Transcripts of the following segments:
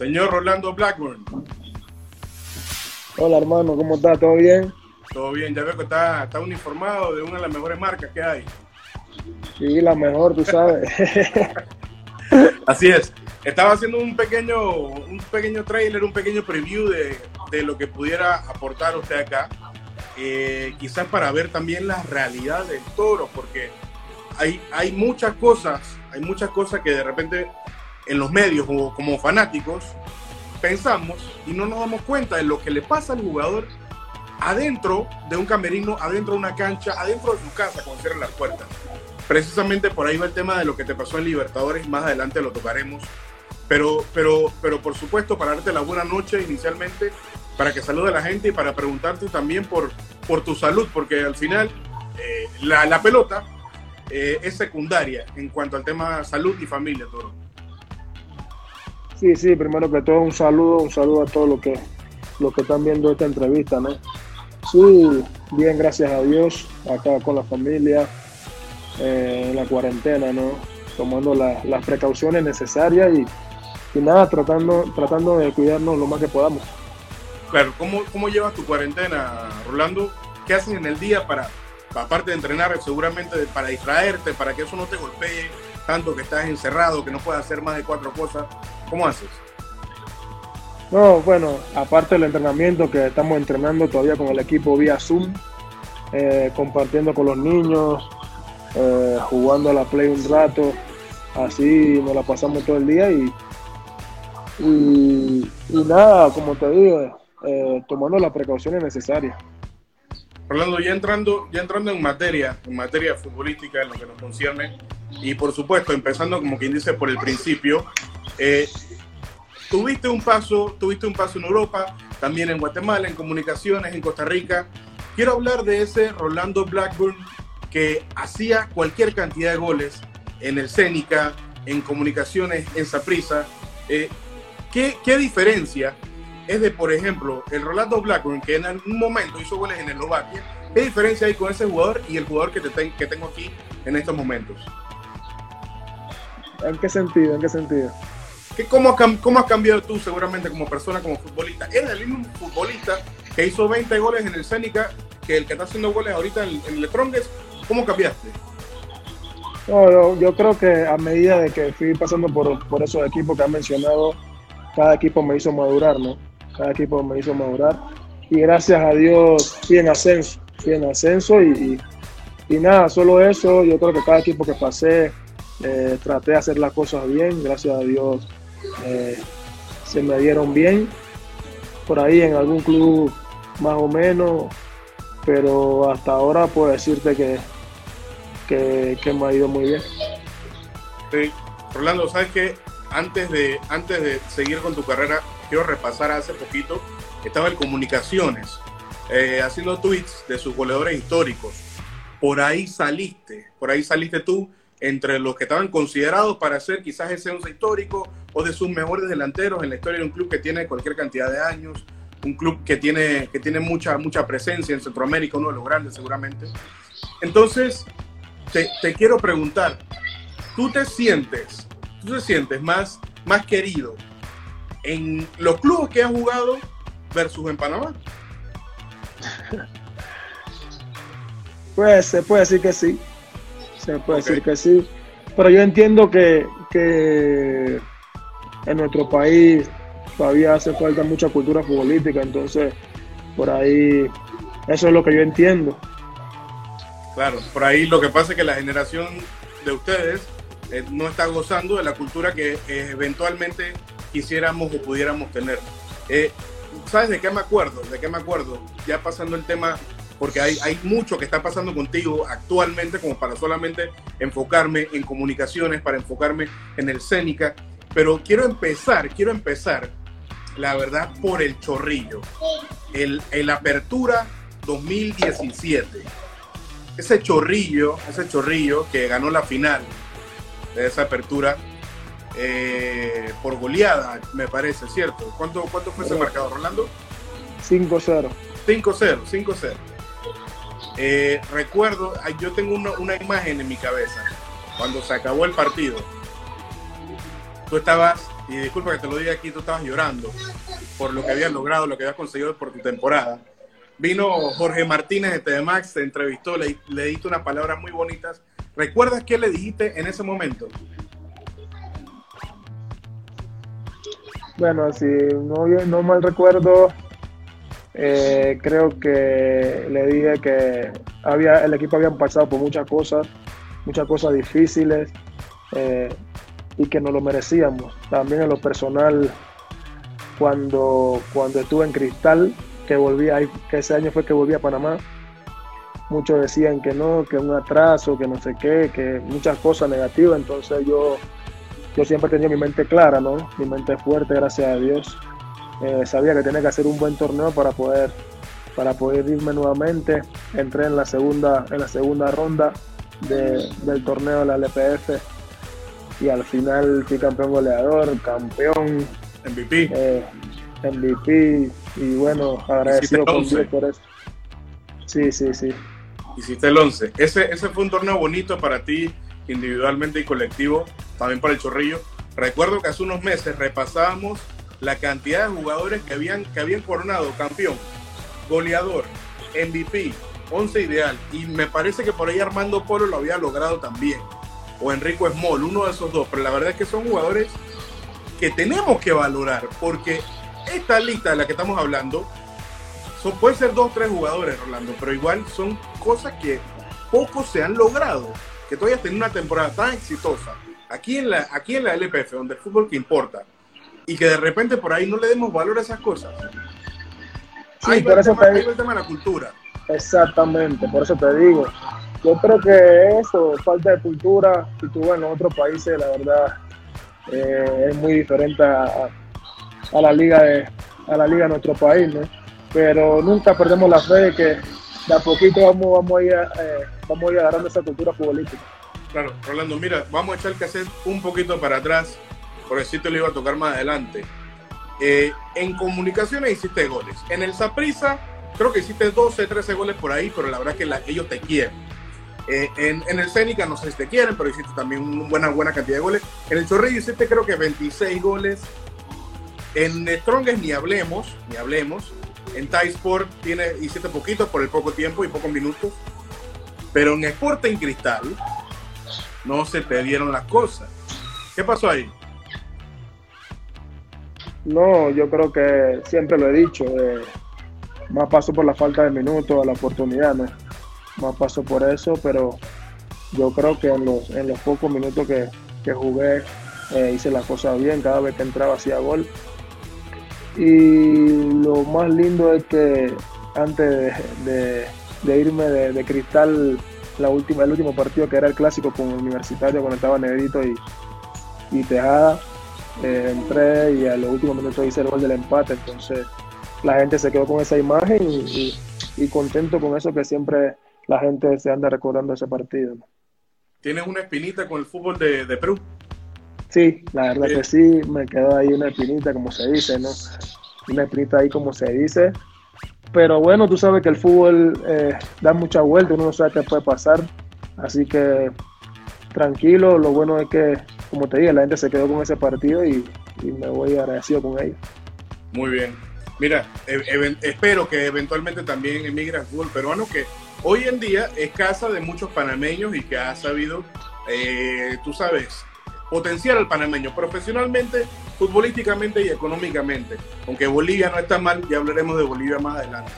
Señor Rolando Blackburn. Hola hermano, ¿cómo está? ¿Todo bien? Todo bien, ya veo que está, está uniformado de una de las mejores marcas que hay. Sí, la mejor, tú sabes. Así es. Estaba haciendo un pequeño, un pequeño trailer, un pequeño preview de, de lo que pudiera aportar usted acá. Eh, quizás para ver también la realidad del toro, porque hay, hay muchas cosas, hay muchas cosas que de repente en los medios o como fanáticos pensamos y no nos damos cuenta de lo que le pasa al jugador adentro de un camerino, adentro de una cancha, adentro de su casa cuando cierra las puertas. Precisamente por ahí va el tema de lo que te pasó en Libertadores, más adelante lo tocaremos. Pero, pero, pero por supuesto, para darte la buena noche inicialmente, para que salude a la gente y para preguntarte también por, por tu salud, porque al final eh, la, la, pelota eh, es secundaria en cuanto al tema salud y familia, todo. Sí, sí, primero que todo un saludo, un saludo a todos los que, los que están viendo esta entrevista, ¿no? Sí, bien, gracias a Dios, acá con la familia, eh, en la cuarentena, ¿no? Tomando la, las precauciones necesarias y, y, nada, tratando, tratando de cuidarnos lo más que podamos. Claro, ¿cómo, cómo llevas tu cuarentena, Rolando? ¿Qué haces en el día para, aparte de entrenar, seguramente para distraerte, para que eso no te golpee tanto que estás encerrado, que no puedas hacer más de cuatro cosas? ¿Cómo haces? No, bueno, aparte del entrenamiento que estamos entrenando todavía con el equipo vía Zoom, eh, compartiendo con los niños, eh, jugando a la play un rato, así nos la pasamos todo el día y, y, y nada, como te digo, eh, tomando las precauciones necesarias. Rolando, ya entrando, ya entrando en materia, en materia futbolística, en lo que nos concierne, y por supuesto, empezando como quien dice por el principio, eh, tuviste un paso, tuviste un paso en Europa, también en Guatemala, en comunicaciones, en Costa Rica. Quiero hablar de ese Rolando Blackburn que hacía cualquier cantidad de goles en el Cénica, en comunicaciones, en Saprisa. Eh, ¿qué, ¿Qué diferencia es de, por ejemplo, el Rolando Blackburn, que en algún momento hizo goles en Eslovaquia? ¿Qué diferencia hay con ese jugador y el jugador que, te que tengo aquí en estos momentos? ¿En qué sentido? ¿En qué sentido? ¿Qué, cómo, ¿Cómo has cambiado tú seguramente como persona, como futbolista? ¿Eres el mismo futbolista que hizo 20 goles en el Cénica que el que está haciendo goles ahorita en, el Trongues? ¿Cómo cambiaste? No, yo, creo que a medida de que fui pasando por, por esos equipos que han mencionado, cada equipo me hizo madurar, ¿no? Cada equipo me hizo madurar. Y gracias a Dios fui en ascenso, fui en ascenso y, y, y nada, solo eso, yo creo que cada equipo que pasé, eh, traté de hacer las cosas bien, gracias a Dios eh, se me dieron bien. Por ahí en algún club más o menos, pero hasta ahora puedo decirte que, que, que me ha ido muy bien. Rolando, ¿sabes qué? Antes de, antes de seguir con tu carrera, quiero repasar hace poquito, estaba en comunicaciones, eh, haciendo tweets de sus goleadores históricos. Por ahí saliste, por ahí saliste tú entre los que estaban considerados para ser quizás ese once histórico o de sus mejores delanteros en la historia de un club que tiene cualquier cantidad de años, un club que tiene, que tiene mucha, mucha presencia en Centroamérica, uno de los grandes seguramente. Entonces, te, te quiero preguntar, ¿tú te sientes, tú te sientes más, más querido en los clubes que has jugado versus en Panamá? Pues se puede decir que sí, se puede okay. decir que sí, pero yo entiendo que, que en nuestro país todavía hace falta mucha cultura futbolística, entonces por ahí eso es lo que yo entiendo. Claro, por ahí lo que pasa es que la generación de ustedes eh, no está gozando de la cultura que eh, eventualmente quisiéramos o pudiéramos tener. Eh, ¿Sabes de qué me acuerdo? ¿De qué me acuerdo? Ya pasando el tema, porque hay, hay mucho que está pasando contigo actualmente como para solamente enfocarme en comunicaciones, para enfocarme en el Cénica, pero quiero empezar, quiero empezar, la verdad, por el chorrillo. El, el Apertura 2017. Ese chorrillo, ese chorrillo que ganó la final de esa apertura, eh, por goleada, me parece, ¿cierto? ¿Cuánto, cuánto fue ese marcador, Rolando? 5-0. 5-0, 5-0. Eh, recuerdo, yo tengo una, imagen en mi cabeza cuando se acabó el partido. Tú estabas y disculpa que te lo diga aquí, tú estabas llorando por lo que habías logrado, lo que habías conseguido por tu temporada. Vino Jorge Martínez de TDMAX, te entrevistó, le, le diste unas palabras muy bonitas. ¿Recuerdas qué le dijiste en ese momento? Bueno, si no, no mal recuerdo, eh, creo que le dije que había, el equipo había pasado por muchas cosas, muchas cosas difíciles eh, y que no lo merecíamos. También en lo personal, cuando, cuando estuve en Cristal, que, volví, que ese año fue que volví a Panamá, muchos decían que no, que un atraso, que no sé qué, que muchas cosas negativas, entonces yo yo siempre tenía mi mente clara, ¿no? Mi mente fuerte, gracias a Dios. Eh, sabía que tenía que hacer un buen torneo para poder, para poder irme nuevamente. Entré en la segunda, en la segunda ronda del torneo de la LPF y al final fui campeón goleador, campeón. MVP. Eh, MVP y bueno, agradecido con Dios por eso. Sí, sí, sí. Hiciste el 11. Ese, ese fue un torneo bonito para ti individualmente y colectivo, también para el Chorrillo. Recuerdo que hace unos meses repasábamos la cantidad de jugadores que habían, que habían coronado campeón, goleador, MVP, once ideal, y me parece que por ahí Armando Polo lo había logrado también, o Enrico Small, uno de esos dos, pero la verdad es que son jugadores que tenemos que valorar, porque esta lista de la que estamos hablando, son, puede ser dos o tres jugadores, Rolando, pero igual son cosas que pocos se han logrado que todavía hayas una temporada tan exitosa aquí en, la, aquí en la LPF, donde el fútbol que importa, y que de repente por ahí no le demos valor a esas cosas. Sí, por eso te digo. el tema de la cultura. Exactamente, por eso te digo. Yo creo que eso, falta de cultura, si tú vas en otros países, la verdad, eh, es muy diferente a, a, la liga de a la liga de nuestro país, ¿no? Pero nunca perdemos la fe de que de a poquito vamos, vamos a ir eh, vamos a ir agarrando esa cultura futbolística. Claro, Rolando, mira, vamos a echar que hacer un poquito para atrás, porque si te lo iba a tocar más adelante. Eh, en comunicaciones hiciste goles. En el Saprisa, creo que hiciste 12, 13 goles por ahí, pero la verdad es que ellos te quieren. Eh, en, el Cénica no sé si te quieren, pero hiciste también una buena, buena cantidad de goles. En el Chorrillo hiciste creo que 26 goles. En Strongest ni hablemos, ni hablemos. En Thai tiene, hiciste poquito por el poco tiempo y pocos minutos. Pero en Sporting Cristal no se te dieron las cosas. ¿Qué pasó ahí? No, yo creo que siempre lo he dicho. Eh, más paso por la falta de minutos, la oportunidad, ¿no? Más paso por eso, pero yo creo que en los, en los pocos minutos que, jugué eh, hice las cosas bien, cada vez que entraba hacía gol. Y lo más lindo es que antes de de irme de, Cristal la última, el último partido que era el clásico con Universitario cuando estaba Negrito y, y Tejada. Eh, entré y a los últimos minutos hice el gol del empate, entonces la gente se quedó con esa imagen y, contento con eso que siempre la gente se anda recordando ese partido. ¿Tienes una espinita con el fútbol de, Perú? Sí, la verdad que sí, me quedó ahí una espinita, como se dice, ¿no? Una espinita ahí, como se dice, pero bueno, tú sabes que el fútbol eh, da mucha vuelta, uno no sabe qué puede pasar. Así que tranquilo, lo bueno es que, como te dije, la gente se quedó con ese partido y, me voy agradecido con ellos. Muy bien. Mira, espero que eventualmente también emigre al fútbol peruano, que hoy en día es casa de muchos panameños y que ha sabido, eh, tú sabes, potenciar al panameño profesionalmente, futbolísticamente y económicamente. Aunque Bolivia no está mal, ya hablaremos de Bolivia más adelante.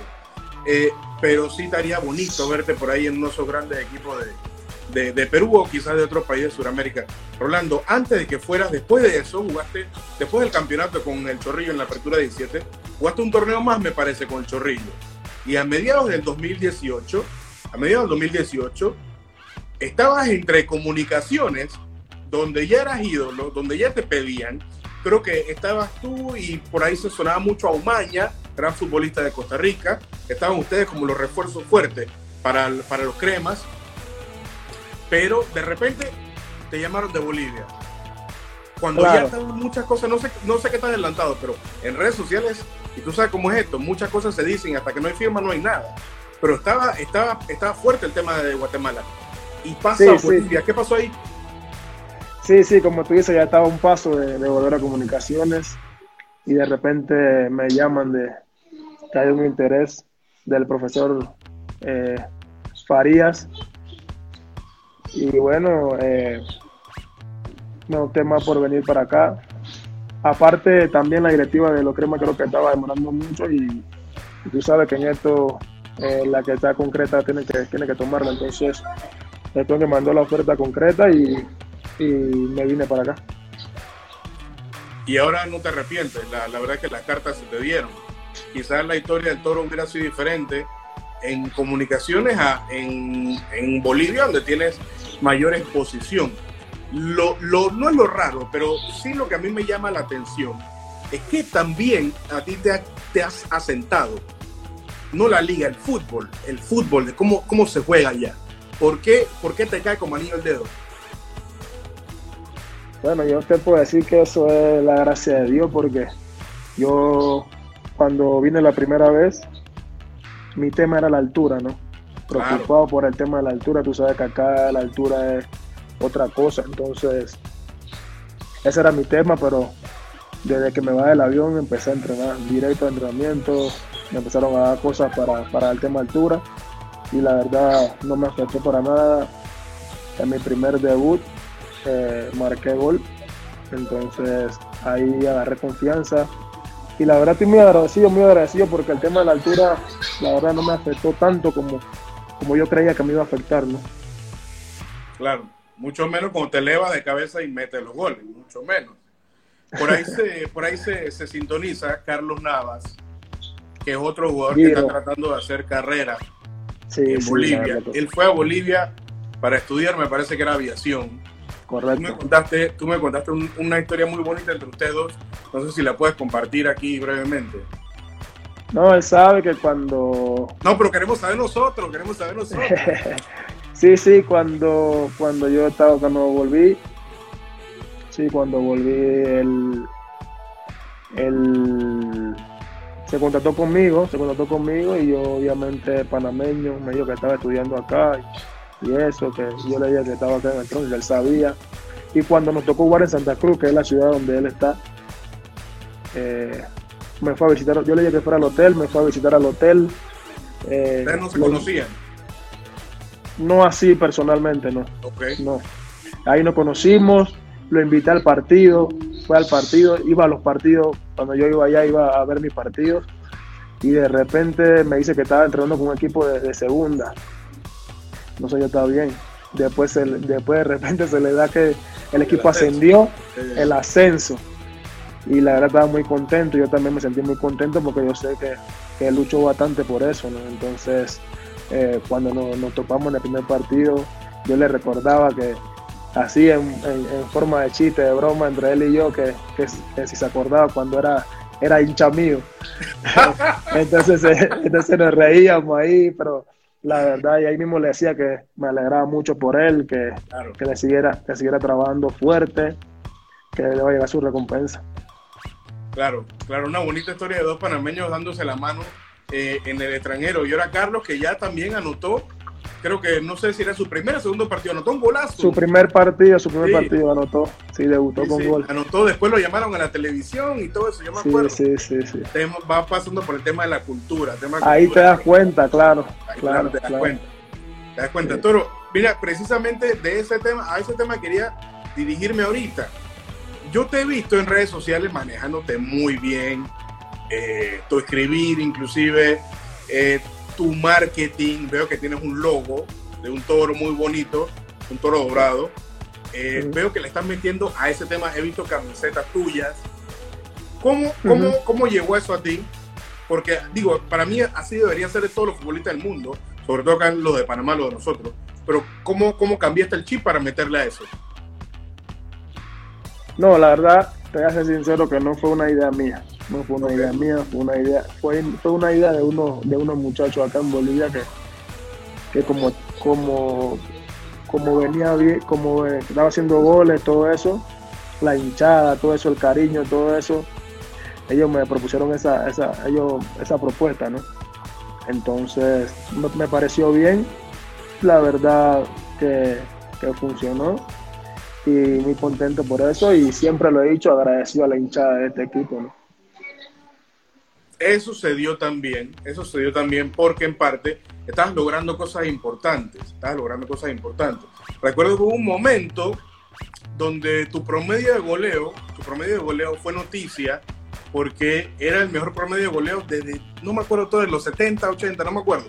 Eh, pero sí estaría bonito verte por ahí en uno de esos grandes equipos de, de, Perú o quizás de otros países de Sudamérica. Rolando, antes de que fueras, después de eso, jugaste, después del campeonato con el Chorrillo en la apertura 17, jugaste un torneo más, me parece, con el Chorrillo. Y a mediados del 2018, a mediados del 2018, estabas entre comunicaciones donde ya eras ídolo, donde ya te pedían, creo que estabas tú y por ahí se sonaba mucho a Umaña, gran futbolista de Costa Rica, estaban ustedes como los refuerzos fuertes para, para los cremas, pero de repente te llamaron de Bolivia. Cuando ya estaban muchas cosas, no sé, no sé qué tan adelantado, pero en redes sociales, y tú sabes cómo es esto, muchas cosas se dicen, hasta que no hay firma no hay nada. Pero estaba, estaba, estaba fuerte el tema de Guatemala. Y pasa a Bolivia, ¿qué pasó ahí? Sí, sí, como tú dices, ya estaba un paso de, volver a comunicaciones y de repente me llaman de que hay un interés del profesor eh, Farías. Y bueno, eh, no tema por venir para acá. Aparte, también la directiva de los crema creo que estaba demorando mucho y, tú sabes que en esto eh, la que está concreta tiene que, tiene que tomarla. Entonces, esto me mandó la oferta concreta y y me vine para acá. Y ahora no te arrepientes, la, verdad es que las cartas se te dieron. Quizás la historia del toro hubiera sido diferente en comunicaciones a, en, en Bolivia, donde tienes mayor exposición. Lo, lo, no es lo raro, pero sí lo que a mí me llama la atención es que también a ti te, has asentado, no la liga, el fútbol, el fútbol, de cómo, cómo se juega allá. ¿Por qué, ¿Por qué te cae como anillo el dedo? Bueno, yo te puedo decir que eso es la gracia de Dios porque yo cuando vine la primera vez, mi tema era la altura, ¿no? Preocupado por el tema de la altura, tú sabes que acá la altura es otra cosa, entonces ese era mi tema, pero desde que me bajé del avión empecé a entrenar directo a entrenamiento, me empezaron a dar cosas para, para el tema altura y la verdad no me afectó para nada. En mi primer debut eh, marqué gol. Entonces ahí agarré confianza. Y la verdad estoy muy agradecido, muy agradecido porque el tema de la altura, la verdad no me afectó tanto como, como yo creía que me iba a afectar, ¿no? Claro, mucho menos cuando te eleva de cabeza y mete los goles, mucho menos. Por ahí se, por ahí se, sintoniza Carlos Navas, que es otro jugador que está tratando de hacer carrera en Bolivia. Él fue a Bolivia para estudiar, me parece que era aviación. Correcto. Tú me contaste, tú me contaste una historia muy bonita entre ustedes dos. No sé si la puedes compartir aquí brevemente. No, él sabe que cuando... No, pero queremos saber nosotros, queremos saber nosotros. sí, sí, cuando, cuando yo estaba, cuando volví, sí, cuando volví, él, él se contactó conmigo, se contactó conmigo y yo obviamente panameño, me dijo que estaba estudiando acá y eso, que yo le dije que estaba acá en el tronco, él sabía. Y cuando nos tocó jugar en Santa Cruz, que es la ciudad donde él está, eh, me fue a visitar, yo le dije que fuera al hotel, me fue a visitar al hotel. Eh, ¿Ustedes no se conocían? No así personalmente, no. no. Ahí nos conocimos, lo invité al partido, fue al partido, iba a los partidos, cuando yo iba allá iba a ver mis partidos y de repente me dice que estaba entrenando con un equipo de segunda no sé, yo estaba bien. Después, después de repente se le da que el equipo ascendió, el ascenso. Y la verdad estaba muy contento, yo también me sentí muy contento porque yo sé que, que luchó bastante por eso, ¿no? Entonces, eh, cuando nos, topamos en el primer partido, yo le recordaba que así en, forma de chiste, de broma entre él y yo, que, si se acordaba cuando era, era hincha mío. entonces, eh, entonces nos reíamos ahí, pero la verdad, y ahí mismo le decía que me alegraba mucho por él, que, que, le siguiera, que siguiera trabajando fuerte, que le va a llegar su recompensa. Claro, claro, una bonita historia de dos panameños dándose la mano eh, en el extranjero. Y ahora Carlos, que ya también anotó creo que no sé si era su primer o segundo partido, anotó un golazo. Su primer partido, su primer partido anotó, sí, debutó con gol. Anotó, después lo llamaron a la televisión y todo eso, yo me acuerdo. Sí, sí, sí. va pasando por el tema de la cultura. Ahí te das cuenta, claro. claro, te das cuenta. Te das cuenta. Toro, mira, precisamente de ese tema, a ese tema quería dirigirme ahorita. Yo te he visto en redes sociales manejándote muy bien, eh, tu escribir inclusive, eh, tu marketing, veo que tienes un logo de un toro muy bonito, un toro dorado. Eh, veo que le estás metiendo a ese tema, he visto camisetas tuyas. ¿Cómo, cómo, ¿Cómo llegó eso a ti? Porque, digo, para mí así debería ser de todos los futbolistas del mundo, sobre todo acá los de Panamá, los de nosotros. Pero, ¿cómo, ¿cómo cambiaste el chip para meterle a eso? No, la verdad, te voy a ser sincero que no fue una idea mía. No fue una idea mía, fue una idea, fue, fue una idea de uno, de unos muchachos acá en Bolivia que, que como, como, como venía bien, como estaba haciendo goles, todo eso, la hinchada, todo eso, el cariño, todo eso, ellos me propusieron esa, esa, ellos, esa propuesta, ¿no? Entonces me pareció bien, la verdad que, que funcionó y muy contento por eso y siempre lo he dicho, agradecido a la hinchada de este equipo. ¿no? Eso se dio también, eso se dio también porque en parte estabas logrando cosas importantes, estabas logrando cosas importantes. Recuerdo que hubo un momento donde tu promedio de goleo, tu promedio de goleo fue noticia porque era el mejor promedio de goleo desde, no me acuerdo todo, de los 70, 80, no me acuerdo.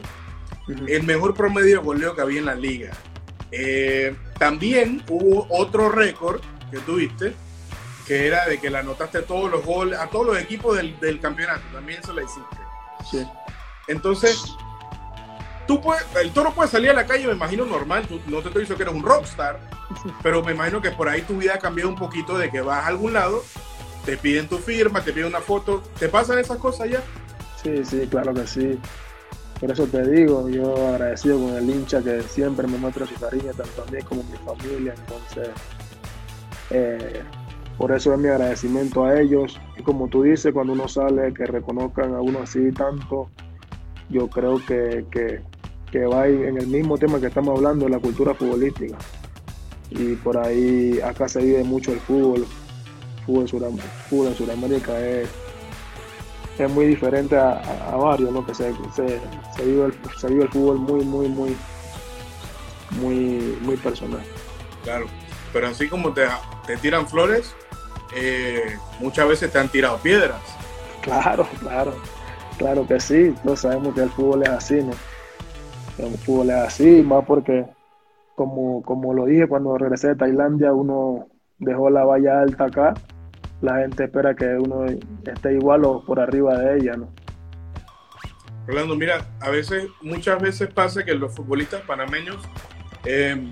El mejor promedio de goleo que había en la liga. Eh, también hubo otro récord que tuviste, que era de que le anotaste todos los goles a todos los equipos del, del campeonato. También eso lo hiciste. Sí. Entonces, tú puedes, el toro puede salir a la calle, me imagino normal. Tú, no te estoy diciendo que eres un rockstar, pero me imagino que por ahí tu vida ha cambiado un poquito de que vas a algún lado te piden tu firma, te piden una foto. ¿Te pasan esas cosas ya? Sí, sí, claro que sí. Por eso te digo, yo agradecido con el hincha que siempre me muestra su cariño, tanto a mí como a mi familia. Entonces, eh, por eso es mi agradecimiento a ellos. Y como tú dices, cuando uno sale, que reconozcan a uno así tanto, yo creo que, que, que va en el mismo tema que estamos hablando, la cultura futbolística. Y por ahí acá se vive mucho el fútbol, fútbol, fútbol en Sudamérica es, es muy diferente a, a, varios, ¿no? Que se, se, se, vive el, se vive el fútbol muy, muy, muy, muy, muy personal. Claro, pero así como te, te tiran flores, eh, muchas veces te han tirado piedras. Claro, claro, claro que sí. Todos sabemos que el fútbol es así, ¿no? El fútbol es así, más porque, como, como lo dije cuando regresé de Tailandia, uno dejó la valla alta acá la gente espera que uno esté igual o por arriba de ella, ¿no? Rolando, mira, a veces, muchas veces pasa que los futbolistas panameños eh,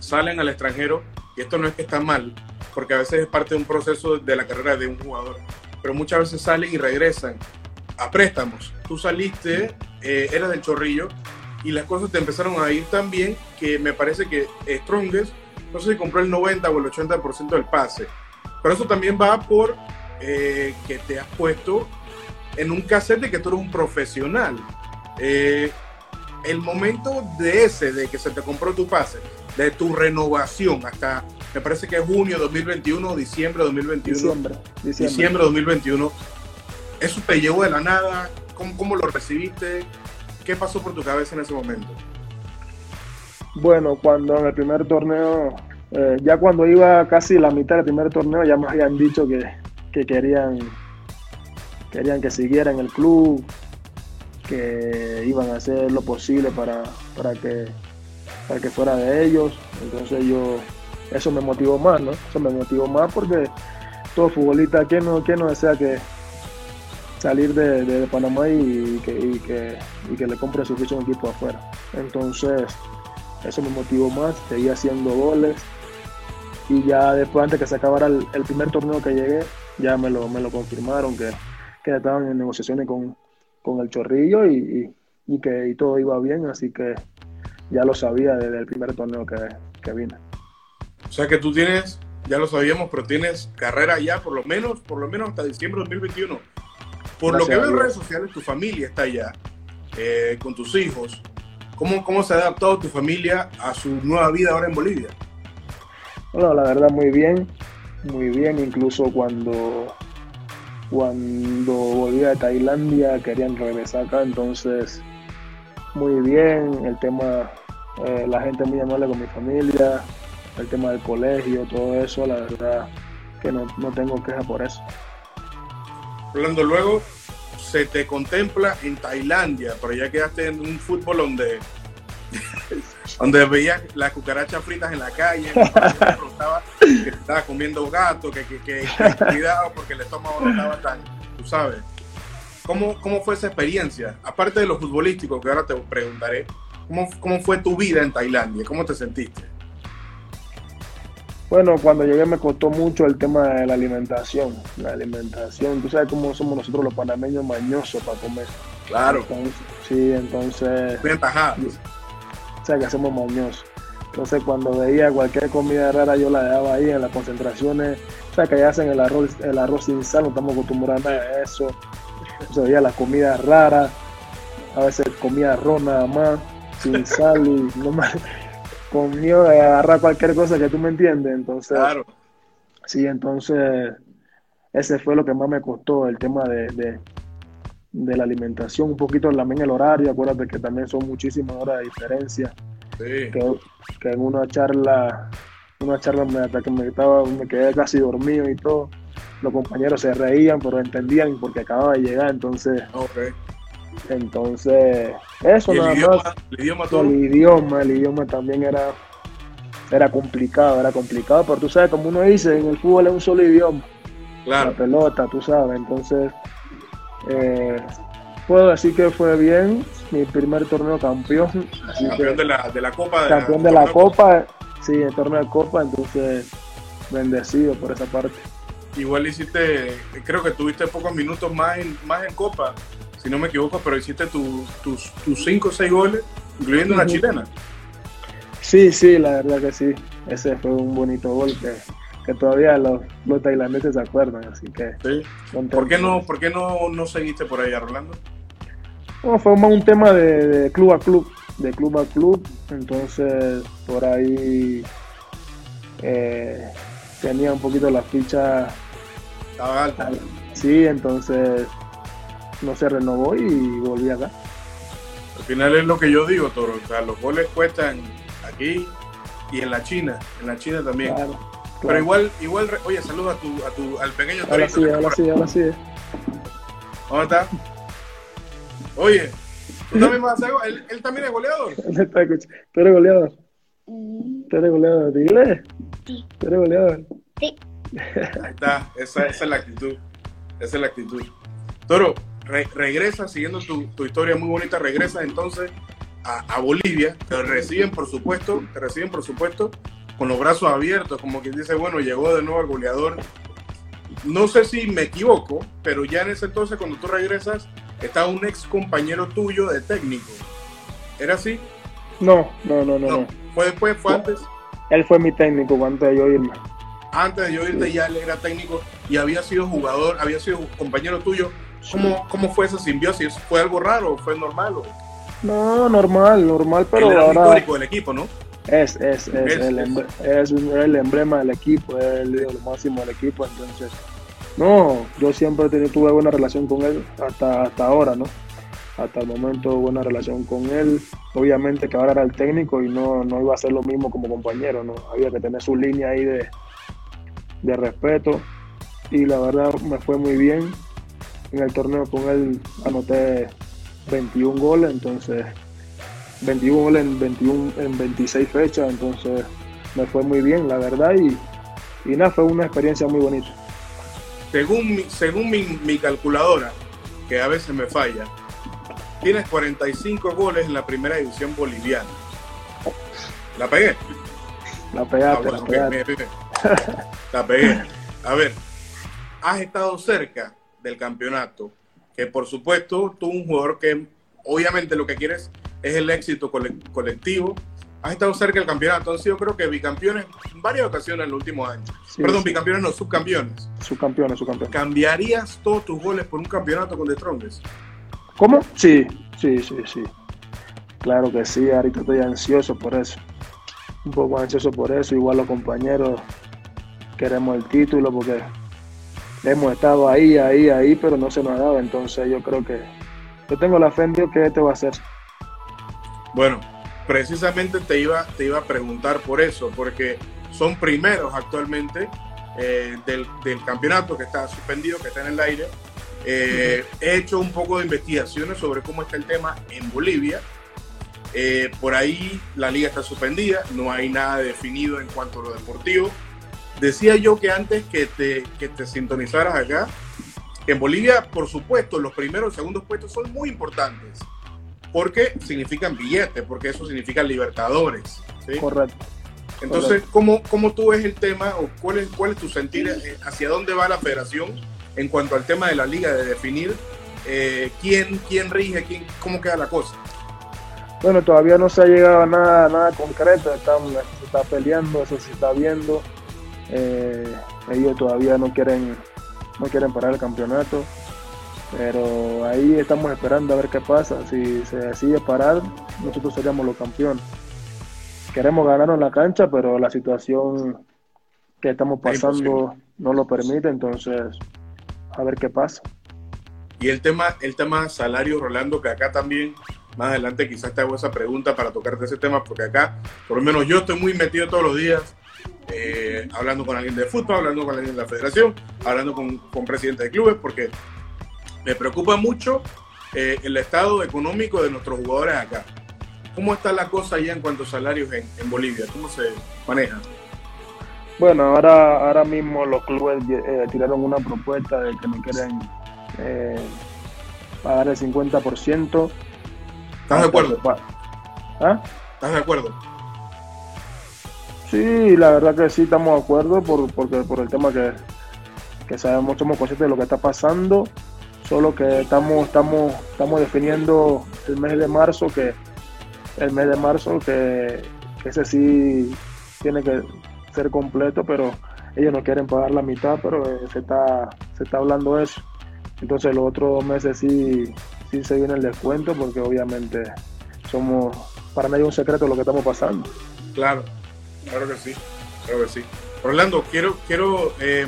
salen al extranjero, y esto no es que está mal, porque a veces es parte de un proceso de la carrera de un jugador, pero muchas veces salen y regresan a préstamos. Tú saliste, eh, eras del chorrillo, y las cosas te empezaron a ir tan bien que me parece que Strongest, no sé si compró el 90 o el 80% del pase pero eso también va por eh, que te has puesto en un cassette de que tú eres un profesional. Eh, el momento de ese, de que se te compró tu pase, de tu renovación hasta, me parece que es junio de 2021, diciembre de 2021. Diciembre, diciembre. Diciembre de 2021. ¿Eso te llegó de la nada? ¿Cómo, ¿Cómo lo recibiste? ¿Qué pasó por tu cabeza en ese momento? Bueno, cuando en el primer torneo eh, ya cuando iba casi la mitad del primer torneo ya me habían dicho que, que querían, querían que siguiera en el club, que iban a hacer lo posible para, para, que, para que fuera de ellos. Entonces yo, eso me motivó más, ¿no? Eso me motivó más porque todo futbolista, ¿quién no, quién no desea que salir de, de, Panamá y, que, y, que, y que le compre su ficha un equipo afuera? Entonces, eso me motivó más, seguía haciendo goles, y ya después antes que se acabara el, el, primer torneo que llegué, ya me lo, me lo confirmaron que, que estaban en negociaciones con, con el Chorrillo y, y, y, que y todo iba bien, así que ya lo sabía desde el primer torneo que, que vine. O sea que tú tienes, ya lo sabíamos, pero tienes carrera ya por lo menos, por lo menos hasta diciembre de 2021. Por Gracias lo que veo en redes sociales, tu familia está allá, eh, con tus hijos. ¿Cómo, ¿Cómo se ha adaptado tu familia a su nueva vida ahora en Bolivia? Bueno, la verdad muy bien, muy bien, incluso cuando, cuando volví a Tailandia querían regresar acá, entonces muy bien, el tema, eh, la gente muy amable con mi familia, el tema del colegio, todo eso, la verdad que no, no tengo queja por eso. Hablando luego, se te contempla en Tailandia, pero ya quedaste en un fútbol donde donde veía las cucarachas fritas en la calle, que estaba comiendo gato, que, que, que, cuidado porque el estómago no estaba tan, tú sabes. ¿Cómo, ¿Cómo fue esa experiencia? Aparte de lo futbolístico, que ahora te preguntaré, ¿cómo, ¿cómo fue tu vida en Tailandia? ¿Cómo te sentiste? Bueno, cuando llegué me costó mucho el tema de la alimentación. La alimentación, tú sabes cómo somos nosotros los panameños mañosos para comer. Claro. Entonces, sí, entonces. Bien tajados que hacemos mañosos. Entonces cuando veía cualquier comida rara yo la dejaba ahí en las concentraciones. O sea que ya hacen el arroz, el arroz sin sal, no estamos acostumbrados a eso. Entonces veía la comida rara, a veces comía arroz nada más, sin sal y no más. de agarrar cualquier cosa que tú me entiendes. Entonces, Claro. sí, entonces ese fue lo que más me costó, el tema de, de, de la alimentación, un poquito también el horario, acuérdate que también son muchísimas horas de diferencia, Sí. que, que en una charla, una charla me, hasta que me, estaba, me quedé casi dormido y todo, los compañeros se reían, pero entendían porque acababa de llegar, entonces, Ok. entonces, eso nada más. idioma, el idioma todo. El idioma, el idioma también era, era complicado, era complicado, pero tú sabes, como uno dice, en el fútbol es un solo idioma, Claro. la pelota, tú sabes, entonces eh, puedo decir que fue bien, mi primer torneo campeón, así Campeón que de la, de la Copa. De campeón de la Copa, sí, el torneo de Copa, entonces bendecido por esa parte. Igual hiciste, creo que tuviste pocos minutos más en, más en Copa, si no me equivoco, pero hiciste tu- tus, tus cinco o seis goles, incluyendo una chilena. Sí, sí, la verdad que sí, ese fue un bonito gol que, que todavía los, los tailandeses se acuerdan, así que Sí. ¿Por qué no, por qué no, no seguiste por ahí, Rolando? No, fue más un tema de, de club a club, de club a club. Entonces, por ahí eh, tenía un poquito la ficha Estaba alta. sí, entonces no se renovó y volví acá. Al final es lo que yo digo, Toro. O sea, los goles cuestan aquí y en la China, en la China también. Claro, Pero igual, igual, oye, saludos a tu, a tu, al pequeño Ahora Torito. sí, que ahora está sí, ahora sí. ¿Dónde está? Oye, ¿tú también vas a hacer ¿Él, él también es goleador. ¿Dónde está, coche? ¿Tú eres goleador? ¿Tú eres goleador? Dile. ¿Tú eres goleador? Ahí está, esa, esa es la actitud. Esa es la actitud. Toro, re- regresa, siguiendo tu, tu historia muy bonita, regresa entonces a, a Bolivia. Te reciben, por supuesto, te reciben, por supuesto, con los brazos abiertos, como quien dice, bueno, llegó de nuevo el goleador. No sé si me equivoco, pero ya en ese entonces, cuando tú regresas, estaba un ex compañero tuyo de técnico. ¿Era así? No, no, no, no, No. ¿Fue después? ¿Fue antes? Él fue mi técnico antes de yo irme. antes de yo irte ya él era técnico y había sido jugador, había sido compañero tuyo. ¿Cómo, cómo fue esa simbiosis? ¿Fue algo raro? ¿Fue normal? O... No, normal, normal, pero él era ahora histórico del equipo, ¿no? Es, es, es, Es, el, es. el emblema del equipo, es el máximo del equipo, entonces, no, yo siempre he tenido- tuve buena relación con él hasta, hasta ahora, ¿no? Hasta el momento buena relación con él, obviamente que ahora era el técnico y no, no iba a ser lo mismo como compañero, ¿no? Había que tener su línea ahí de, de respeto y la verdad me fue muy bien. En el torneo con él anoté 21 goles, entonces 21 goles en, 21, en 26 fechas, entonces me fue muy bien, la verdad, y, y nada, fue una experiencia muy bonita. Según, mi, según mi, mi calculadora, que a veces me falla, tienes 45 goles en la primera división boliviana. ¿La pegué? La Ah, pegaste, bueno, la. La pegué. A ver, has estado cerca del campeonato, que por supuesto tú un jugador que obviamente lo que quieres es el éxito cole- colectivo. Has estado cerca del campeonato, han sido creo que bicampeones en varias ocasiones en los últimos años. Sí, Perdón, sí. bicampeones no, subcampeones. Su campeón, su campeón. ¿Cambiarías todos tus goles por un campeonato con The Strongest? ¿Cómo? Sí, sí, sí, sí. Claro que sí, ahorita estoy ansioso por eso. Un poco ansioso por eso, igual los compañeros queremos el título porque hemos estado ahí, ahí, ahí, pero no se nos ha dado. Entonces yo creo que yo tengo la fe en Dios que este va a ser. Bueno, precisamente te iba, te iba a preguntar por eso, porque son primeros actualmente eh, del, del campeonato que está suspendido, que está en el aire. Eh, He hecho un poco de investigaciones sobre cómo está el tema en Bolivia. Eh, por ahí la liga está suspendida, no hay nada definido en cuanto a lo deportivo. Decía yo que antes que te, que te sintonizaras acá, en Bolivia, por supuesto, los primeros y segundos puestos son muy importantes porque significan billetes, porque eso significa libertadores. ¿sí? Correcto. Entonces, ¿cómo, ¿cómo tú ves el tema o cuál es, cuál es tu sentir eh, hacia dónde va la federación en cuanto al tema de la liga, de definir eh, quién, quién rige, quién, cómo queda la cosa? Bueno, todavía no se ha llegado a nada, nada concreto, estamos, se está peleando, eso se está viendo. Eh, ellos todavía no quieren, no quieren parar el campeonato, pero ahí estamos esperando a ver qué pasa. Si se decide parar, nosotros seríamos los campeones. queremos ganar en la cancha, pero la situación que estamos pasando no lo permite, entonces a ver qué pasa. Y el tema, el tema salario, Rolando, que acá también, más adelante quizás te hago esa pregunta para tocarte ese tema, porque acá, por lo menos yo estoy muy metido todos los días, eh, hablando con alguien de fútbol, hablando con alguien de la federación, hablando con, con presidentes de clubes, porque me preocupa mucho eh, el estado económico de nuestros jugadores acá. ¿Cómo está la cosa allá en cuanto a salarios en, en Bolivia? ¿Cómo se maneja? Bueno, ahora, ahora mismo los clubes eh, tiraron una propuesta de que me quieren eh, pagar el 50%. ¿Estás de acuerdo? ¿Ah? ¿Estás de acuerdo? Sí, la verdad que sí estamos de acuerdo por, porque, por el tema que, que sabemos, somos conscientes de lo que está pasando, solo que estamos, estamos, estamos definiendo el mes de marzo, que el mes de marzo que, ese sí tiene que ser completo, pero ellos no quieren pagar la mitad, pero eh, se está se está hablando eso. Entonces los otros meses sí, sí se viene el descuento porque obviamente somos, para nadie un secreto lo que estamos pasando. Claro, claro que sí, claro que sí. Orlando, quiero, quiero eh,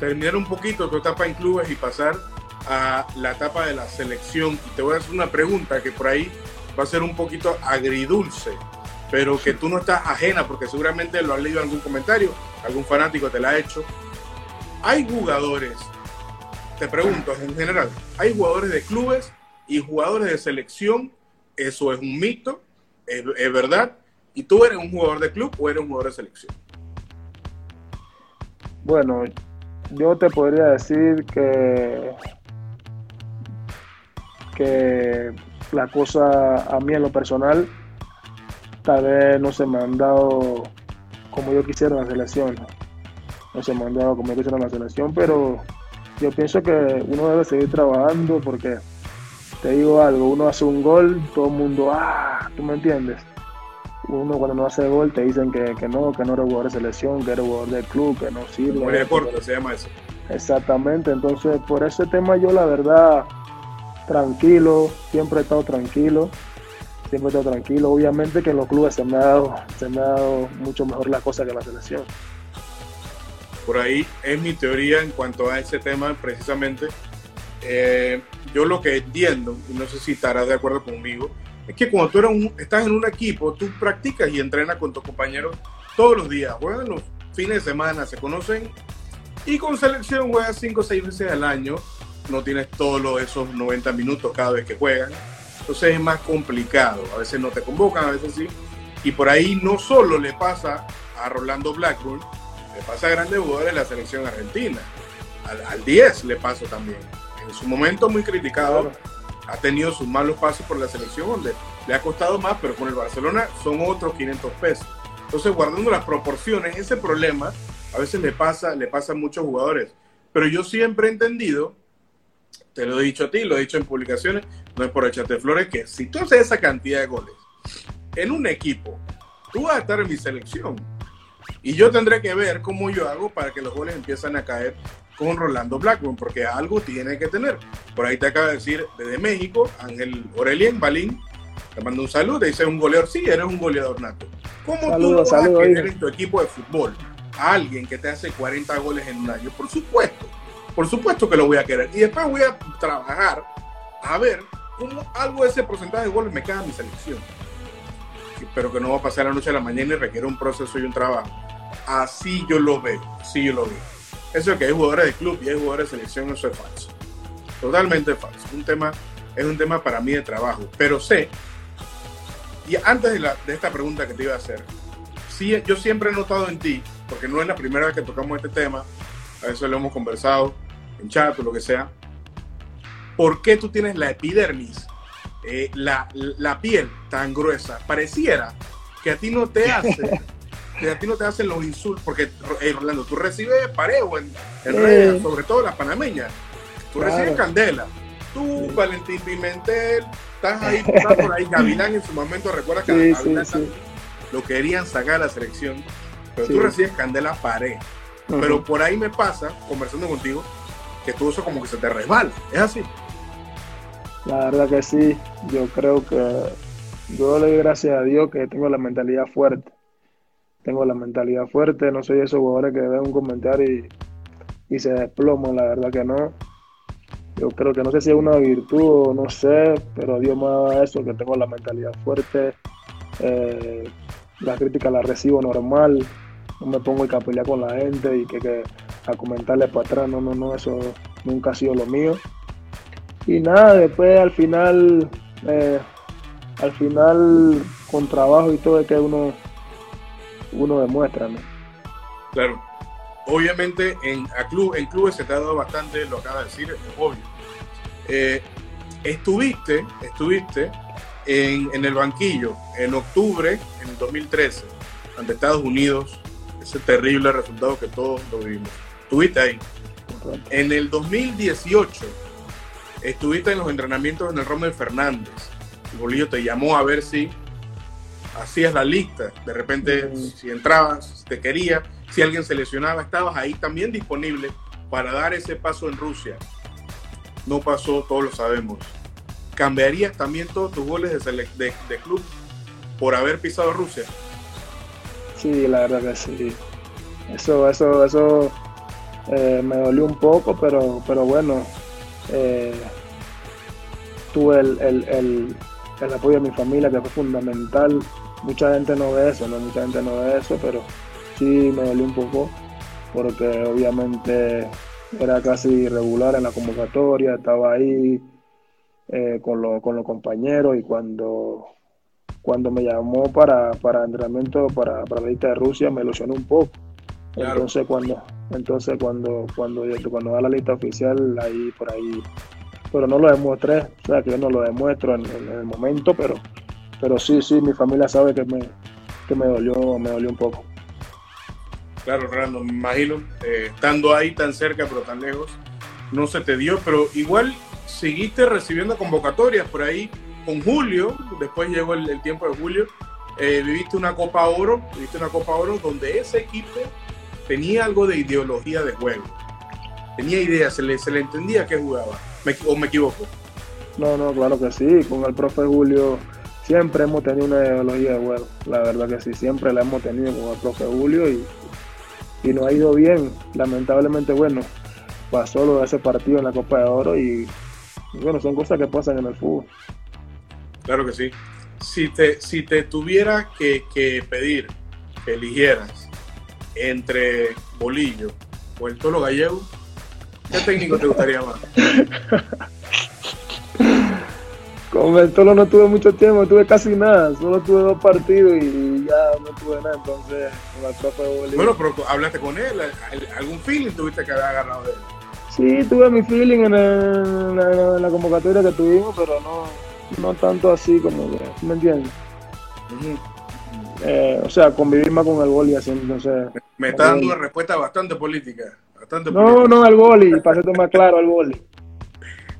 terminar un poquito tu etapa en clubes y pasar a la etapa de la selección. Y te voy a hacer una pregunta que por ahí va a ser un poquito agridulce pero que tú no estás ajena porque seguramente lo has leído en algún comentario, algún fanático te la ha hecho. Hay jugadores, te pregunto en general, hay jugadores de clubes y jugadores de selección, eso es un mito, es, es verdad, y tú eres un jugador de club o eres un jugador de selección. Bueno, yo te podría decir que que la cosa a mí en lo personal tal vez no se me han dado como yo quisiera en la selección. No se me han dado como yo quisiera en la selección, pero yo pienso que uno debe seguir trabajando porque te digo algo, uno hace un gol, todo el mundo, ah, tú me entiendes. Uno cuando no hace gol te dicen que, que no, que no eres jugador de selección, que eres jugador del club, que no sirve. Muy deporte se llama eso. Exactamente, entonces por ese tema yo la verdad tranquilo, siempre he estado tranquilo siempre estoy tranquilo. Obviamente que en los clubes se me ha dado, se me ha dado mucho mejor la cosa que la selección. Por ahí es mi teoría en cuanto a ese tema precisamente. Eh, yo lo que entiendo, y no sé si estarás de acuerdo conmigo, es que cuando tú eres un, estás en un equipo, tú practicas y entrenas con tus compañeros todos los días, juegan los fines de semana, se conocen y con selección juegas 5 o 6 veces al año, no tienes todos esos 90 minutos cada vez que juegan entonces es más complicado. A veces no te convocan, a veces sí. Y por ahí no solo le pasa a Rolando Blackburn, le pasa a grandes jugadores de la selección argentina. Al, 10 le pasa también. En su momento muy criticado, ha tenido sus malos pasos por la selección, donde le ha costado más, pero con el Barcelona son otros 500 pesos. Entonces, guardando las proporciones, ese problema a veces le pasa, le pasa a muchos jugadores. Pero yo siempre he entendido te lo he dicho a ti, lo he dicho en publicaciones, no es por echarte flores, que si tú haces esa cantidad de goles en un equipo, tú vas a estar en mi selección. Y yo tendré que ver cómo yo hago para que los goles empiezan a caer con Rolando Blackburn, porque algo tiene que tener. Por ahí te acaba de decir desde México, Ángel Aurelien Balín, te mando un saludo, te dice un goleador, sí, eres un goleador nato. ¿Cómo tú vas a querer en tu equipo de fútbol a alguien que te hace 40 goles en un año? Por supuesto por supuesto que lo voy a querer. Y después voy a trabajar a ver cómo algo de ese porcentaje de goles me queda en mi selección. Pero que no va a pasar la noche a la mañana y requiere un proceso y un trabajo. Así yo lo veo, así yo lo veo. Eso es que hay jugadores de club y hay jugadores de selección, eso es falso. Totalmente falso. Un tema, es un tema para mí de trabajo. Pero sé, y antes de, de esta pregunta que te iba a hacer, sí, yo siempre he notado en ti, porque no es la primera vez que tocamos este tema, a veces lo hemos conversado, en chat o lo que sea, ¿por qué tú tienes la epidermis, eh, la, la, piel tan gruesa? Pareciera que a ti no te hace, que a ti no te hacen los insultos, porque eh, Rolando, tú recibes parejo en, redes, sobre todo las panameñas, tú recibes candela. Tú, Valentín Pimentel, estás ahí, estás por ahí, Gavilán en su momento, recuerda que lo querían sacar a la selección, pero tú recibes candela pared. Pero por ahí me pasa, conversando contigo, que tú eso como que se te resbala. ¿Es así? La verdad que sí. Yo creo que Yo le doy gracias a Dios que tengo la mentalidad fuerte. Tengo la mentalidad fuerte, no soy esos jugadores que ven un comentario y, y se desploman, la verdad que no. Yo creo que no sé si es una virtud o no sé, pero Dios me dado eso, que tengo la mentalidad fuerte. Eh, la crítica la recibo normal, no me pongo a pelear con la gente y que, a comentarle para atrás, no, no, no, eso nunca ha sido lo mío. Y nada, después al final, eh, al final con trabajo y todo es que uno, uno demuestra, ¿no? Claro. Obviamente en, a club, en clubes se te ha dado bastante, lo acaba de decir, es obvio. Eh, estuviste, estuviste en, en, el banquillo en octubre en el 2013 ante Estados Unidos, ese terrible resultado que todos lo vimos. Estuviste ahí. En el 2018 estuviste en los entrenamientos en el Rommel Fernández. El bolillo te llamó a ver si hacías la lista. De repente, si entrabas, si te quería, si alguien se lesionaba, estabas ahí también disponible para dar ese paso en Rusia. No pasó, todos lo sabemos. ¿Cambiarías también todos tus goles de, de, de club por haber pisado Rusia? Sí, la verdad que sí. Eso, eso, eso eh, me dolió un poco, pero, pero bueno, eh, tuve el, el, el, apoyo de mi familia que fue fundamental. Mucha gente no ve eso, ¿no? Mucha gente no ve eso, pero sí me dolió un poco porque obviamente era casi irregular en la convocatoria, estaba ahí eh, con, con los compañeros y cuando cuando me llamó para, para entrenamiento para, para la lista de Rusia me ilusionó un poco. Entonces cuando entonces cuando cuando cuando da la lista oficial ahí por ahí pero no lo demostré, o sea que yo no lo demuestro en, el momento, pero pero sí, sí, mi familia sabe que me, que me dolió, me dolió un poco. Claro, Rando, me imagino, eh, estando ahí tan cerca pero tan lejos, no se te dio, pero igual seguiste recibiendo convocatorias por ahí con Julio, después llegó el, tiempo de Julio, eh, viviste una Copa Oro, viviste una Copa Oro donde ese equipo tenía algo de ideología de juego. Tenía idea, se le, se le entendía que jugaba. ¿O me equivoco? No, no, claro que sí. Con el profe Julio siempre hemos tenido una ideología de juego. La verdad que sí, siempre la hemos tenido con el profe Julio y, y nos ha ido bien. Lamentablemente, bueno, pasó lo de ese partido en la Copa de Oro y bueno, son cosas que pasan en el fútbol. Claro que sí. Si te, si te tuviera que, pedir que eligieras entre Bolillo o el Tolo Gallego, ¿qué técnico te gustaría más? Con el Tolo no tuve mucho tiempo, tuve casi nada, solo tuve dos partidos y ya no tuve nada, entonces con el profe Bolillo. Bueno, pero hablaste con él, ¿algún feeling tuviste que haber agarrado de él? Sí, tuve mi feeling en, en la convocatoria que tuvimos, pero no, no tanto así como ¿me entiendes? Eh, o sea, convivir más con el boli haciendo, no sé. Me está dando una respuesta bastante política. Bastante no, no, el boli, para ser más claro, el boli.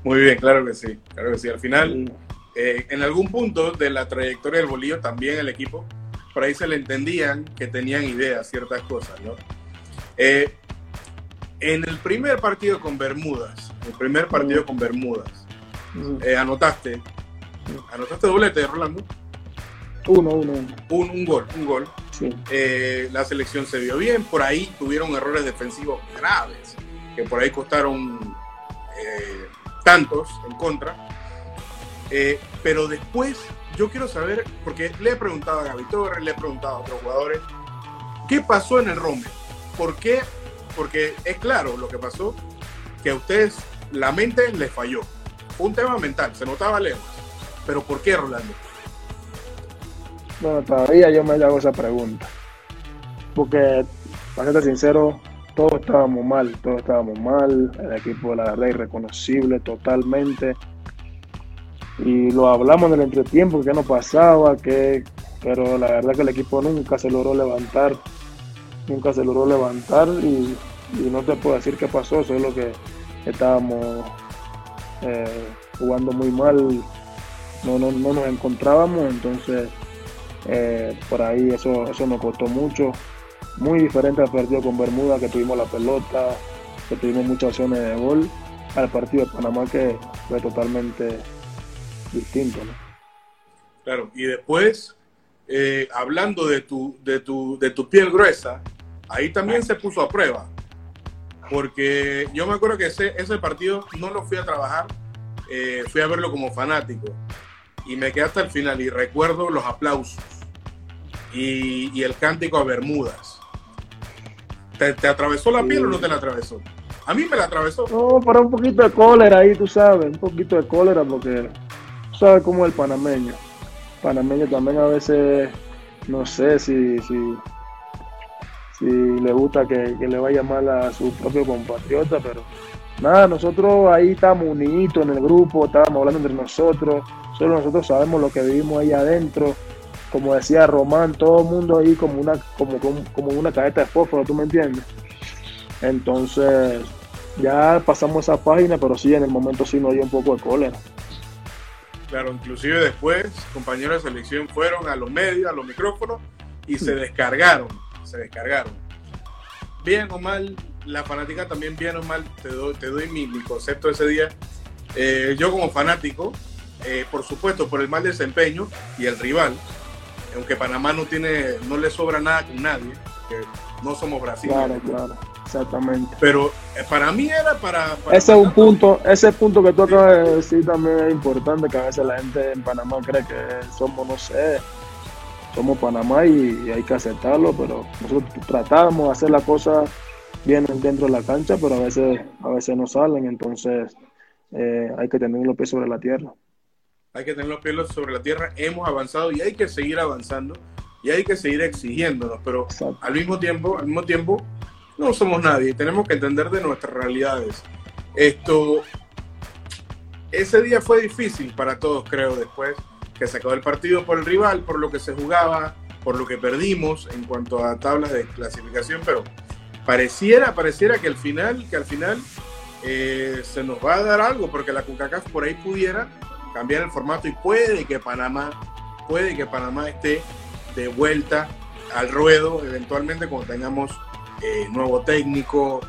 Muy bien, claro que sí, claro que sí. Al final, eh, en algún punto de la trayectoria del bolillo, también el equipo, por ahí se le entendían que tenían ideas, ciertas cosas, ¿no? Eh, en el primer partido con Bermudas, el primer partido con Bermudas, anotaste ¿Anotaste doblete, Rolando? Uno, uno. Un, un gol, un gol. Eh, la selección se vio bien, por ahí tuvieron errores defensivos graves, que por ahí costaron eh, tantos en contra. Eh, pero después yo quiero saber, porque le he preguntado a Gaby Torres, le he preguntado a otros jugadores, ¿qué pasó en el Rome? ¿Por qué? Porque es claro lo que pasó, que a ustedes la mente les falló. Fue un tema mental, se notaba lejos pero ¿por qué, Rolando? Bueno, todavía yo me hago esa pregunta. Porque, para ser sincero, todos estábamos mal, todos estábamos mal. El equipo, la verdad, irreconocible totalmente. Y lo hablamos en el entretiempo, que no pasaba, que, pero la verdad que el equipo nunca se logró levantar. Nunca se logró levantar y, no te puedo decir qué pasó, eso es lo que estábamos eh, jugando muy mal no, no, no nos encontrábamos, entonces eh, por ahí eso, eso nos costó mucho. Muy diferente al partido con Bermuda, que tuvimos la pelota, que tuvimos muchas opciones de gol, al partido de Panamá que fue totalmente distinto. Claro, y después, eh, hablando de tu, de, tu, de tu piel gruesa, ahí también se puso a prueba. Porque yo me acuerdo que ese, ese partido no lo fui a trabajar, eh, fui a verlo como fanático. Y me quedé hasta el final y recuerdo los aplausos y, y el cántico a Bermudas. ¿Te, ¿Te, atravesó la piel o no te la atravesó? A mí me la atravesó. No, pero un poquito de cólera ahí, tú sabes, un poquito de cólera porque tú sabes cómo es el panameño. El panameño también a veces, no sé si, si, si le gusta que, que, le vaya mal a su propio compatriota, pero nada, nosotros ahí estamos unidos en el grupo, estábamos hablando entre nosotros, solo nosotros sabemos lo que vivimos ahí adentro. Como decía Román, todo el mundo ahí como una, como, como, como una cadeta de fósforo, ¿tú me entiendes? Entonces, ya pasamos esa página, pero sí, en el momento sí nos dio un poco de cólera. Claro, inclusive después compañeros de selección fueron a los medios, a los micrófonos y se descargaron, se descargaron. Bien o mal, la fanática también bien o mal, te doy, te doy mi, mi concepto de ese día. Eh, yo como fanático, eh, por supuesto, por el mal desempeño y el rival, aunque Panamá no tiene, no le sobra nada con nadie, que no somos Brasil. Claro, claro. Exactamente. Pero eh, para mí era para. para ese es un punto, ese punto que tú acabas de decir también es importante, que a veces la gente en Panamá cree que somos, no sé, somos Panamá y, y hay que aceptarlo, pero nosotros tratamos de hacer las cosas bien dentro de la cancha, pero a veces, a veces no salen, entonces eh, hay que tener los pies sobre la tierra. Hay que tener los pies sobre la tierra, hemos avanzado y hay que seguir avanzando y hay que seguir exigiéndonos, pero Exacto. al mismo tiempo, al mismo tiempo, no somos nadie, tenemos que entender de nuestras realidades. Esto, ese día fue difícil para todos, creo, después que se acabó el partido por el rival, por lo que se jugaba, por lo que perdimos en cuanto a tablas de clasificación, pero pareciera, pareciera que al final, que al final eh, se nos va a dar algo, porque la CONCACAF por ahí pudiera cambiar el formato y puede que Panamá, puede que Panamá esté de vuelta al ruedo eventualmente cuando tengamos eh, nuevo técnico,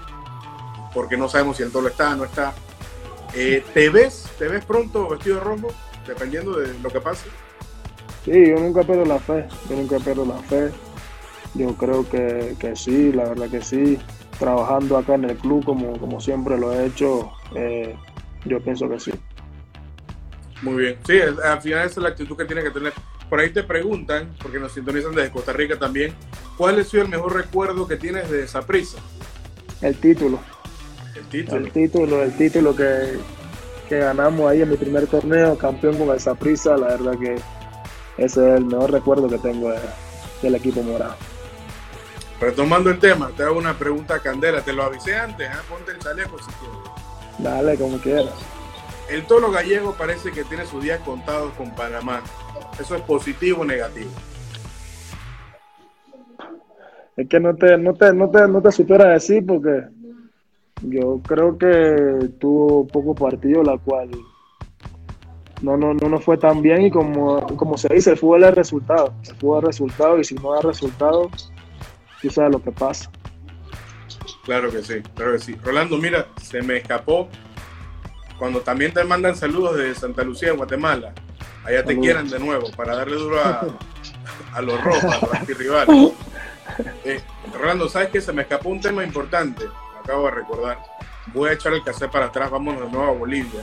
porque no sabemos si el tolo está, no está. Eh, ¿Te ves, te ves pronto vestido de rojo, dependiendo de lo que pase? Sí, yo nunca pierdo la fe, yo nunca pierdo la fe. Yo creo que, que sí, la verdad que sí. Trabajando acá en el club como, como siempre lo he hecho, eh, yo pienso que sí. Muy bien, sí, al final esa es la actitud que tiene que tener. Por ahí te preguntan, porque nos sintonizan desde Costa Rica también, ¿cuál sido el mejor recuerdo que tienes de esa prisa? El título. El título. El título, el título que, que ganamos ahí en mi primer torneo, campeón con el Saprissa, la verdad que ese es el mejor recuerdo que tengo de, del equipo morado. Retomando el tema, te hago una pregunta candela, te lo avisé antes, ¿eh? ponte el chaleco si quieres. Dale, como quieras. El tolo gallego parece que tiene sus días contados con Panamá. ¿Eso es positivo o negativo? Es que no te, no te, no te, no te supiera decir porque yo creo que tuvo poco partido, la cual no, no, no nos fue tan bien y como, como se dice, el fútbol es el resultado. El fútbol es resultado y si no da resultado, tú sabes lo que pasa. Claro que sí, claro que sí. Rolando, mira, se me escapó cuando también te mandan saludos de Santa Lucía, Guatemala. Allá te quieran de nuevo para darle duro a, a los rojos, a los antirrivales. Eh, Rolando, ¿sabes qué? Se me escapó un tema importante, me acabo de recordar. Voy a echar el cassette para atrás, vamos de nuevo a Bolivia.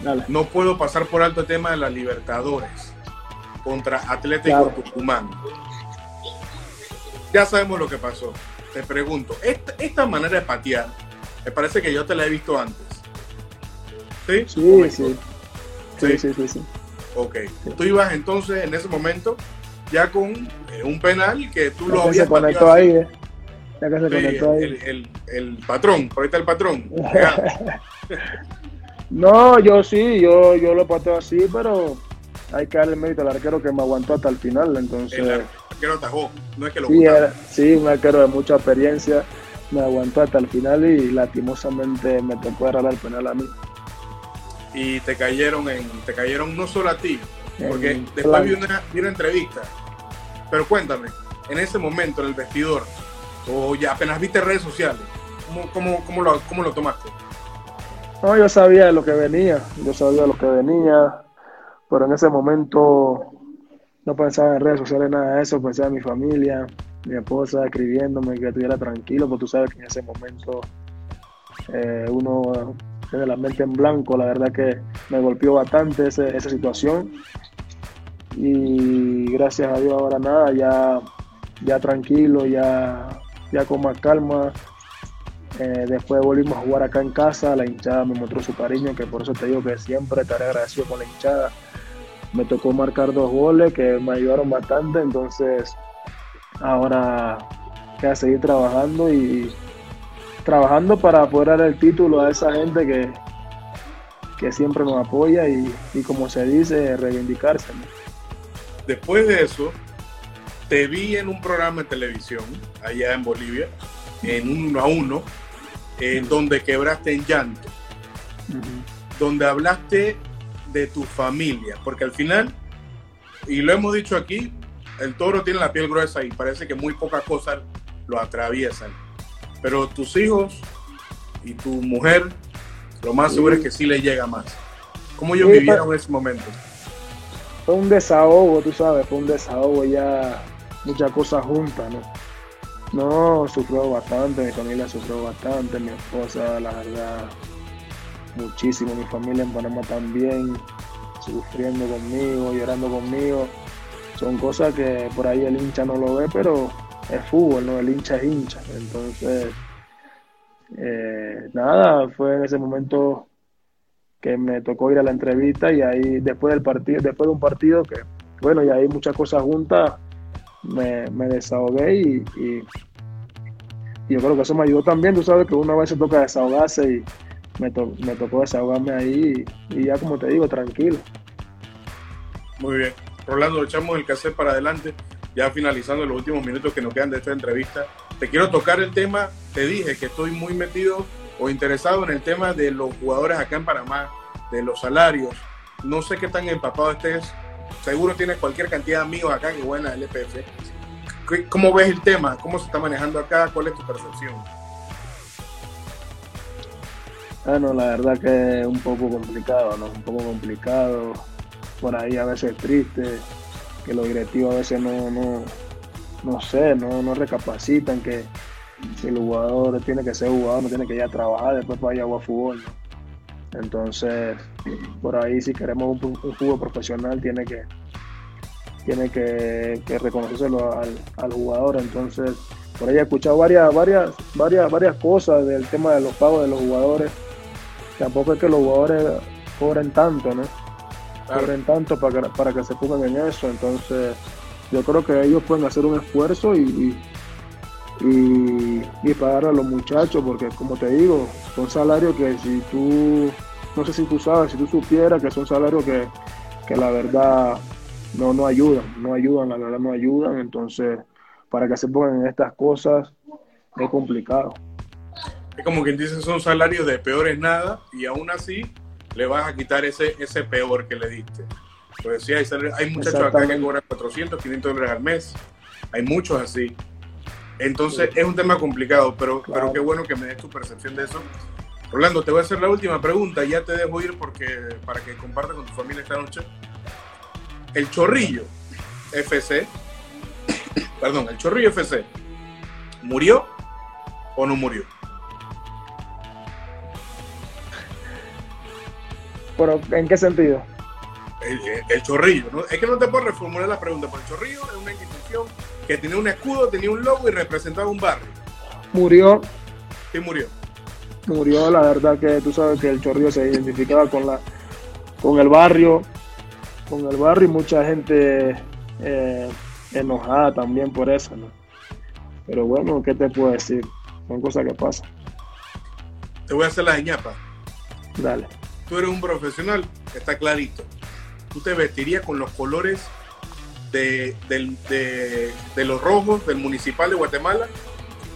Dale. No puedo pasar por alto el tema de la Libertadores contra Atlético Claro. Tucumán. Ya sabemos lo que pasó. Te pregunto, esta, esta manera de patear, me parece que yo te la he visto antes. ¿Sí? Sí, sí. Sí. Sí, sí, sí. Ok. Tú ibas entonces en ese momento ya con eh, un penal que tú lo habías se conectó ahí, eh. Ya que se conectó ahí. el, el- el patrón, por ahí está el patrón. No, yo sí, yo, yo lo pateo así, pero hay que darle mérito al arquero que me aguantó hasta el final. Entonces, El arquero atajó, no es que lo sí, era- sí, un arquero de mucha experiencia me aguantó hasta el final y lastimosamente me tocó agarrar el penal a mí. Y te cayeron en, te cayeron no solo a ti, porque después vi una, vi una entrevista. Pero cuéntame, en ese momento en el vestidor, o ya apenas viste redes sociales, ¿cómo, cómo, cómo, lo, cómo lo tomaste? No, yo sabía de lo que venía, yo sabía de lo que venía, pero en ese momento no pensaba en redes sociales, nada de eso, pensaba en mi familia, mi esposa escribiéndome que estuviera tranquilo, porque tú sabes que en ese momento eh, uno tiene la mente en blanco, la verdad que me golpeó bastante esa situación y gracias a Dios ahora nada, ya, ya tranquilo, ya, ya con más calma. Eh, después volvimos a jugar acá en casa, la hinchada me mostró su cariño, que por eso te digo que siempre estaré agradecido con la hinchada. Me tocó marcar dos goles que me ayudaron bastante, entonces ahora queda seguir trabajando y trabajando para poder dar el título a esa gente que, que siempre nos apoya y, como se dice, reivindicarse. Después de eso, te vi en un programa de televisión allá en Bolivia, en uno a uno, en donde quebraste en llanto, donde hablaste de tu familia, porque al final, y lo hemos dicho aquí, el toro tiene la piel gruesa y parece que muy pocas cosas lo atraviesan, pero tus hijos y tu mujer, lo más seguro es que sí le llega más. ¿Cómo ellos vivieron ese momento? fue un desahogo, tú sabes, fue un desahogo ya, muchas cosas juntas, ¿no? No, sufrió bastante, mi familia sufrió bastante, mi esposa, la verdad, muchísimo, mi familia en Panamá también, sufriendo conmigo, llorando conmigo. Son cosas que por ahí el hincha no lo ve, pero es fútbol, ¿no? El hincha es hincha. Entonces, eh, nada, fue en ese momento que me tocó ir a la entrevista y ahí después del partido, después de un partido que, bueno, y ahí muchas cosas juntas, me, desahogué y, yo creo que eso me ayudó también, tú sabes que una vez se toca desahogarse y me, me tocó desahogarme ahí y, ya como te digo, tranquilo. Muy bien. Rolando, echamos el cassette para adelante, ya finalizando los últimos minutos que nos quedan de esta entrevista. Te quiero tocar el tema, te dije que estoy muy metido o interesado en el tema de los jugadores acá en Panamá, de los salarios. No sé qué tan empapado estés. Seguro tienes cualquier cantidad de amigos acá que juegan el LPF. ¿Cómo ves el tema? ¿Cómo se está manejando acá? ¿Cuál es tu percepción? Bueno, la verdad que es un poco complicado, ¿no? Un poco complicado. Por ahí a veces triste, que los directivos a veces no, no, no sé, no, no recapacitan que si el jugador tiene que ser jugador, no tiene que ir a trabajar, después para ir a jugar fútbol. Entonces, por ahí si queremos un, fútbol profesional, tiene que tiene que, que reconocérselo al, jugador. Entonces, por ahí he escuchado varias, varias, varias, varias cosas del tema de los pagos de los jugadores. Tampoco es que los jugadores cobren tanto, ¿no? Cobren tanto para que, para que se pongan en eso. Entonces, yo creo que ellos pueden hacer un esfuerzo y y, y pagar a los muchachos, porque como te digo, son salarios que si tú, no sé si tú sabes, si tú supieras que son salarios que, la verdad no, no ayudan, no ayudan, la verdad no ayudan, entonces para que se pongan en estas cosas es complicado. Es como quien dice, son salarios de peores nada y aún así le vas a quitar ese, ese peor que le diste. Pues sí, hay, hay muchachos acá que cobran 400, 500 dólares al mes, hay muchos así. Entonces es un tema complicado, pero, pero qué bueno que me des tu percepción de eso. Rolando, te voy a hacer la última pregunta, ya te dejo ir porque para que compartas con tu familia esta noche. El Chorrillo FC, perdón, el Chorrillo FC, ¿murió o no murió? ¿Pero en qué sentido? El, Chorrillo, ¿no? Es que no te puedo reformular la pregunta, pero el Chorrillo es una institución que tenía un escudo, tenía un logo y representaba un barrio. Murió. ¿Qué murió? Murió, la verdad que tú sabes que el Chorrillo se identificaba con la con el barrio, con el barrio y mucha gente eh, enojada también por eso, ¿no? Pero bueno, ¿qué te puedo decir? Son cosas que pasan. Te voy a hacer la ñapa. Dale. Tú eres un profesional, está clarito. Tú te vestirías con los colores de, los rojos del Municipal de Guatemala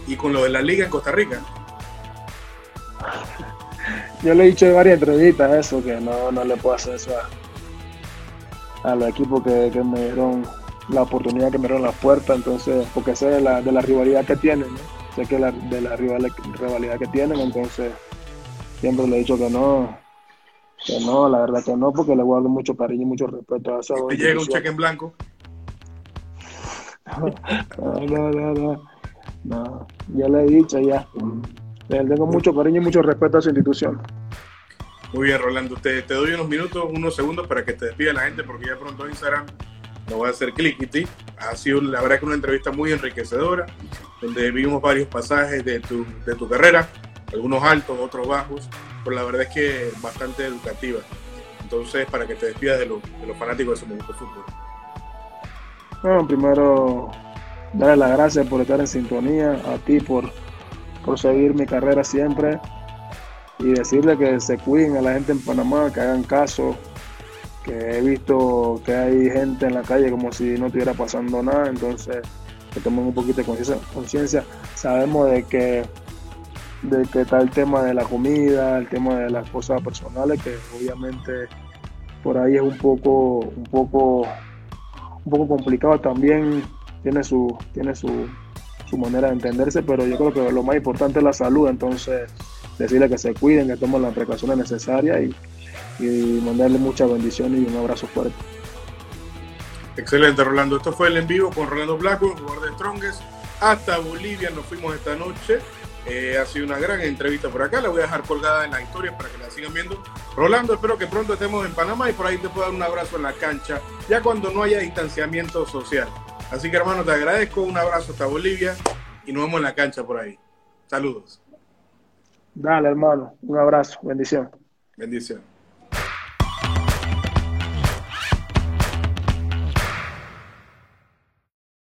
y con lo de la liga en Costa Rica. Yo le he dicho en varias entrevistas eso, que no, no le puedo hacer eso a, los equipos que, me dieron la oportunidad, que me dieron la puerta, entonces, porque sé de la, de la rivalidad que tienen, sé que la, de la rivalidad que tienen, entonces siempre le he dicho que no, que no, la verdad que no, porque le guardo mucho cariño y mucho respeto a eso. ¿Te llega un cheque en blanco? no, no, no, no. Ya le he dicho ya. tengo mucho cariño y mucho respeto a su institución. Muy bien, Rolando. Te, te doy unos minutos, unos segundos para que te despida la gente porque ya pronto Instagram no va a hacer clickity. Ha sido, la verdad, que una entrevista muy enriquecedora, donde vimos varios pasajes de tu, de tu carrera, algunos altos, otros bajos, la verdad es que bastante educativa. Entonces, para que te despidas de, los fanáticos de su momento fútbol. Bueno, primero, darle las gracias por estar en sintonía, a ti por, por seguir mi carrera siempre y decirle que se cuiden a la gente en Panamá, que hagan caso, que he visto que hay gente en la calle como si no estuviera pasando nada, entonces que tomen un poquito de conciencia. Sabemos de que de que está el tema de la comida, el tema de las cosas personales, que obviamente por ahí es un poco, un poco, un poco complicado también, tiene su, tiene su, su manera de entenderse, pero yo creo que lo más importante es la salud, entonces decirle que se cuiden, que tomen las precauciones necesarias y, y mandarle muchas bendiciones y un abrazo fuerte. Excelente, Rolando. Esto fue el en vivo con Rolando Blanco, jugador de Strongest. Hasta Bolivia nos fuimos esta noche. Eh, ha sido una gran entrevista por acá. La voy a dejar colgada en la historia para que la sigan viendo. Rolando, espero que pronto estemos en Panamá y por ahí te pueda dar un abrazo en la cancha, ya cuando no haya distanciamiento social. Así que, hermano, te agradezco. Un abrazo hasta Bolivia y nos vemos en la cancha por ahí. Saludos. Dale, hermano. Un abrazo. Bendición. Bendición.